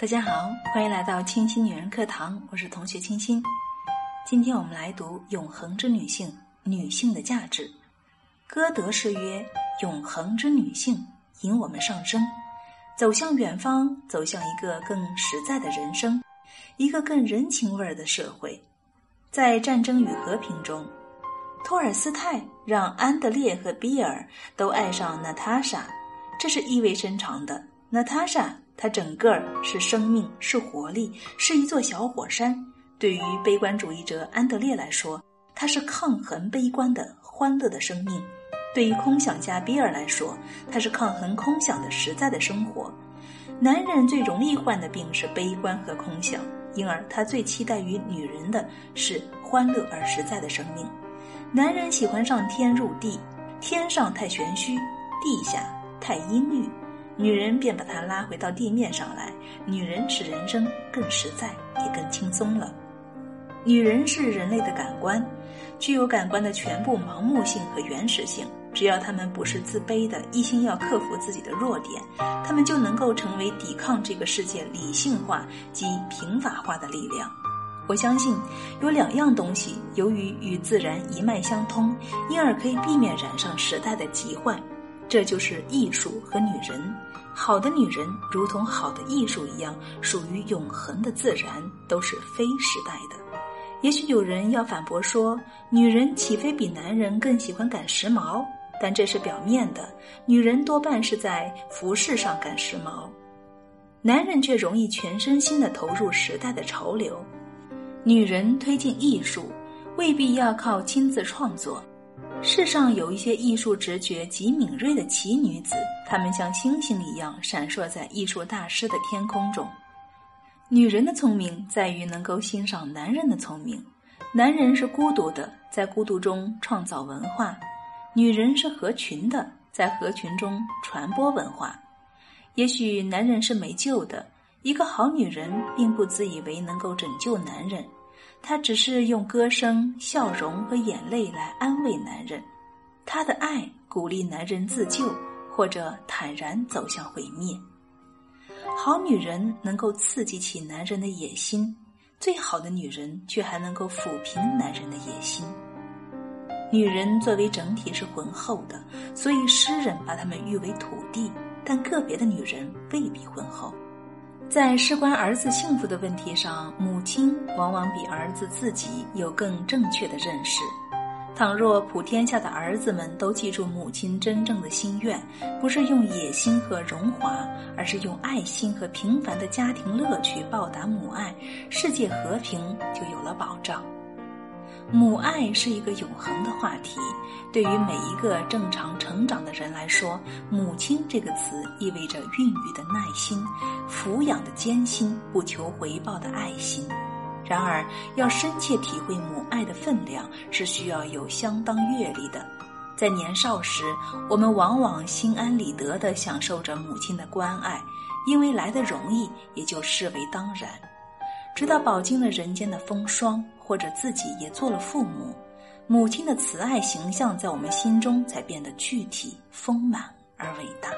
大家好，欢迎来到清新女人课堂，我是同学清新。今天我们来读《永恒之女性》，女性的价值。歌德是曰：“永恒之女性引我们上升，走向远方，走向一个更实在的人生，一个更人情味儿的社会。”在《战争与和平》中，托尔斯泰让安德烈和比尔都爱上娜塔莎，这是意味深长的。娜塔莎，他整个是生命，是活力，是一座小火山。对于悲观主义者安德烈来说，他是抗衡悲观的欢乐的生命。对于空想家比尔来说，他是抗衡空想的实在的生活。男人最容易患的病是悲观和空想，因而他最期待于女人的是欢乐而实在的生命。男人喜欢上天入地，天上太玄虚，地下太阴郁，女人便把他拉回到地面上来。女人使人生更实在，也更轻松了。女人是人类的感官，具有感官的全部盲目性和原始性。只要他们不是自卑的，一心要克服自己的弱点，他们就能够成为抵抗这个世界理性化及平法化的力量。我相信有两样东西，由于与自然一脉相通，因而可以避免染上时代的疾患，这就是艺术和女人。好的女人如同好的艺术一样，属于永恒的自然，都是非时代的。也许有人要反驳说，女人岂非比男人更喜欢赶时髦？但这是表面的，女人多半是在服饰上赶时髦，男人却容易全身心的投入时代的潮流。女人推进艺术，未必要靠亲自创作。世上有一些艺术直觉极敏锐的奇女子，她们像星星一样闪烁在艺术大师的天空中。女人的聪明在于能够欣赏男人的聪明，男人是孤独的，在孤独中创造文化。女人是合群的，在合群中传播文化。也许男人是没救的，一个好女人并不自以为能够拯救男人，她只是用歌声、笑容和眼泪来安慰男人。她的爱鼓励男人自救，或者坦然走向毁灭。好女人能够刺激起男人的野心，最好的女人却还能够抚平男人的野心。女人作为整体是浑厚的，所以诗人把她们誉为土地。但个别的女人未必浑厚。在事关儿子幸福的问题上，母亲往往比儿子自己有更正确的认识。倘若普天下的儿子们都记住母亲真正的心愿，不是用野心和荣华，而是用爱心和平凡的家庭乐趣报答母爱，世界和平就有了保障。母爱是一个永恒的话题，对于每一个正常成长的人来说，“母亲”这个词意味着孕育的耐心、抚养的艰辛、不求回报的爱心。然而，要深切体会母爱的分量，是需要有相当阅历的。在年少时，我们往往心安理得地享受着母亲的关爱，因为来的容易，也就视为当然。直到饱经了人间的风霜。或者自己也做了父母，母亲的慈爱形象在我们心中才变得具体、丰满而伟大